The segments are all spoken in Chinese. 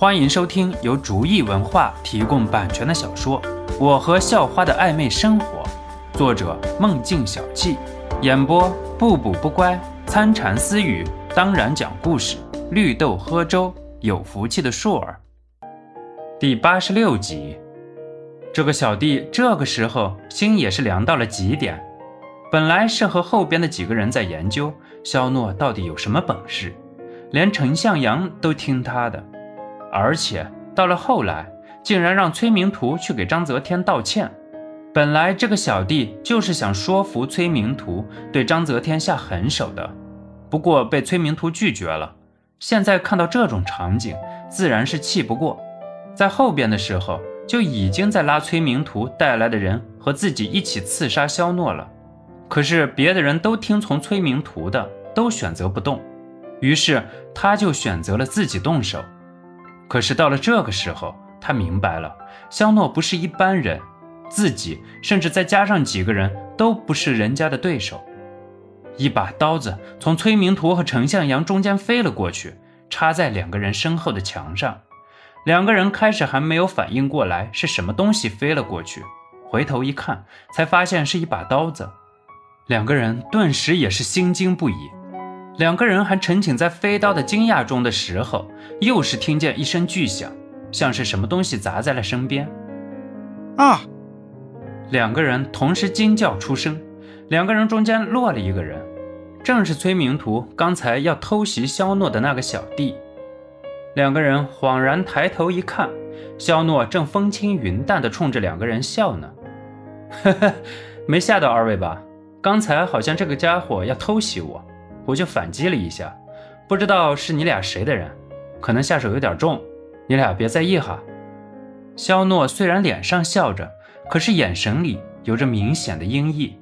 欢迎收听由竹意文化提供版权的小说《我和校花的暧昧生活》，作者梦境小憩，演播不补不乖、参禅私语，当然讲故事，绿豆喝粥，有福气的硕儿。第八十六集，这个小弟这个时候心也是凉到了极点。本来是和后边的几个人在研究肖诺到底有什么本事。连陈向阳都听他的，而且到了后来，竟然让崔明图去给张泽天道歉。本来这个小弟就是想说服崔明图对张泽天下狠手的，不过被崔明图拒绝了。现在看到这种场景，自然是气不过，在后边的时候就已经在拉崔明图带来的人和自己一起刺杀肖诺了。可是别的人都听从崔明图的，都选择不动。于是他就选择了自己动手，可是到了这个时候，他明白了，肖诺不是一般人，自己甚至再加上几个人都不是人家的对手。一把刀子从崔明图和陈向阳中间飞了过去，插在两个人身后的墙上。两个人开始还没有反应过来是什么东西飞了过去，回头一看，才发现是一把刀子。两个人顿时也是心惊不已。两个人还沉浸在飞刀的惊讶中的时候，又是听见一声巨响，像是什么东西砸在了身边。啊！两个人同时惊叫出声，两个人中间落了一个人，正是崔明图刚才要偷袭肖诺的那个小弟。两个人恍然抬头一看，肖诺正风轻云淡地冲着两个人笑呢。呵呵，没吓到二位吧？刚才好像这个家伙要偷袭我。我就反击了一下，不知道是你俩谁的人，可能下手有点重，你俩别在意哈。肖诺虽然脸上笑着，可是眼神里有着明显的阴翳。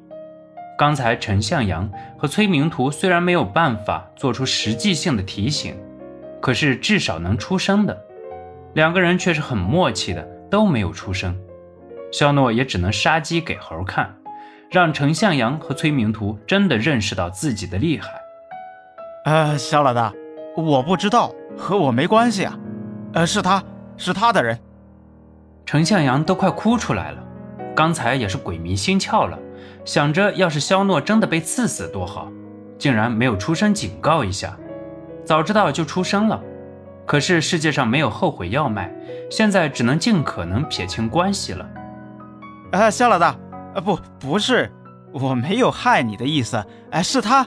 刚才陈向阳和崔明图虽然没有办法做出实际性的提醒，可是至少能出声的，两个人却是很默契的都没有出声。肖诺也只能杀鸡给猴看，让陈向阳和崔明图真的认识到自己的厉害。呃，肖老大，我不知道，和我没关系啊。呃，是他是他的人。程向阳都快哭出来了，刚才也是鬼迷心窍了，想着要是肖诺真的被刺死多好，竟然没有出声警告一下，早知道就出声了。可是世界上没有后悔药卖，现在只能尽可能撇清关系了。啊，肖老大，啊，不，不是，我没有害你的意思。哎，是他，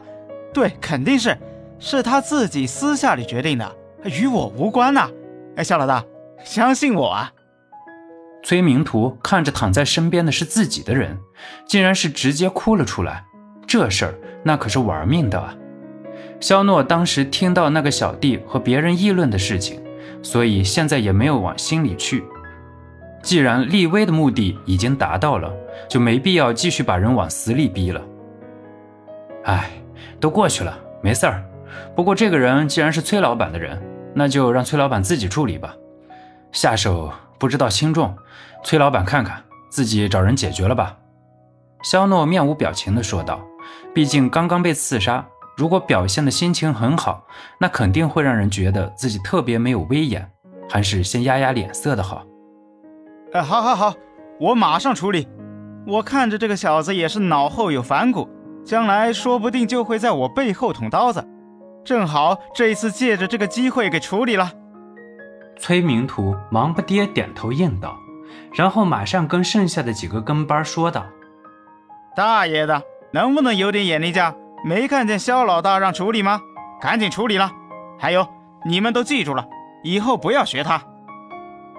对，肯定是。是他自己私下里决定的，与我无关呐！哎，肖老大，相信我啊！崔明图看着躺在身边的是自己的人，竟然是直接哭了出来。这事儿那可是玩命的啊！肖诺当时听到那个小弟和别人议论的事情，所以现在也没有往心里去。既然立威的目的已经达到了，就没必要继续把人往死里逼了。哎，都过去了，没事儿。不过这个人既然是崔老板的人，那就让崔老板自己处理吧。下手不知道轻重，崔老板看看自己找人解决了吧。肖诺面无表情地说道：“毕竟刚刚被刺杀，如果表现的心情很好，那肯定会让人觉得自己特别没有威严，还是先压压脸色的好。”哎，好，好，好，我马上处理。我看着这个小子也是脑后有反骨，将来说不定就会在我背后捅刀子。正好这一次借着这个机会给处理了。崔明图忙不迭点头应道，然后马上跟剩下的几个跟班说道：“大爷的，能不能有点眼力劲？没看见肖老大让处理吗？赶紧处理了！还有，你们都记住了，以后不要学他。”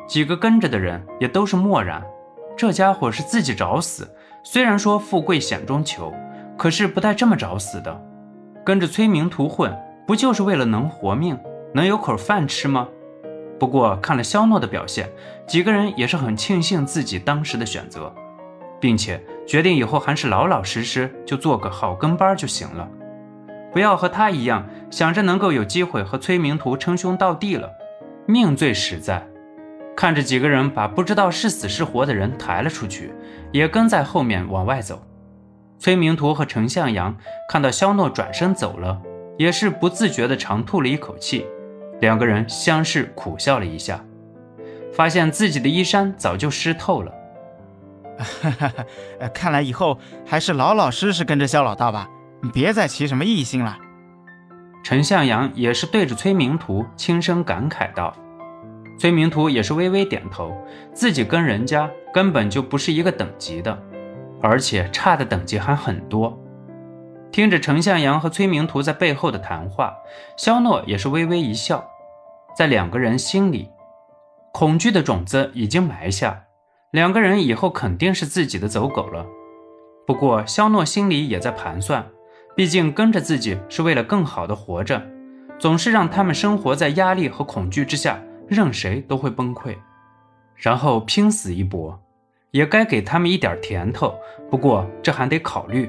几个跟着的人也都是默然。这家伙是自己找死，虽然说富贵险中求，可是不带这么找死的。跟着崔明图混。不就是为了能活命，能有口饭吃吗？不过看了肖诺的表现，几个人也是很庆幸自己当时的选择，并且决定以后还是老老实实就做个好跟班就行了，不要和他一样想着能够有机会和崔明图称兄道弟了。命最实在。看着几个人把不知道是死是活的人抬了出去，也跟在后面往外走。崔明图和陈向阳看到肖诺转身走了。也是不自觉地长吐了一口气，两个人相视苦笑了一下，发现自己的衣衫早就湿透了。哈哈哈，看来以后还是老老实实跟着肖老大吧，别再起什么异心了。陈向阳也是对着崔明图轻声感慨道。崔明图也是微微点头，自己跟人家根本就不是一个等级的，而且差的等级还很多。听着陈向阳和崔明图在背后的谈话，肖诺也是微微一笑，在两个人心里，恐惧的种子已经埋下。两个人以后肯定是自己的走狗了。不过肖诺心里也在盘算，毕竟跟着自己是为了更好的活着，总是让他们生活在压力和恐惧之下，任谁都会崩溃。然后拼死一搏，也该给他们一点甜头。不过这还得考虑。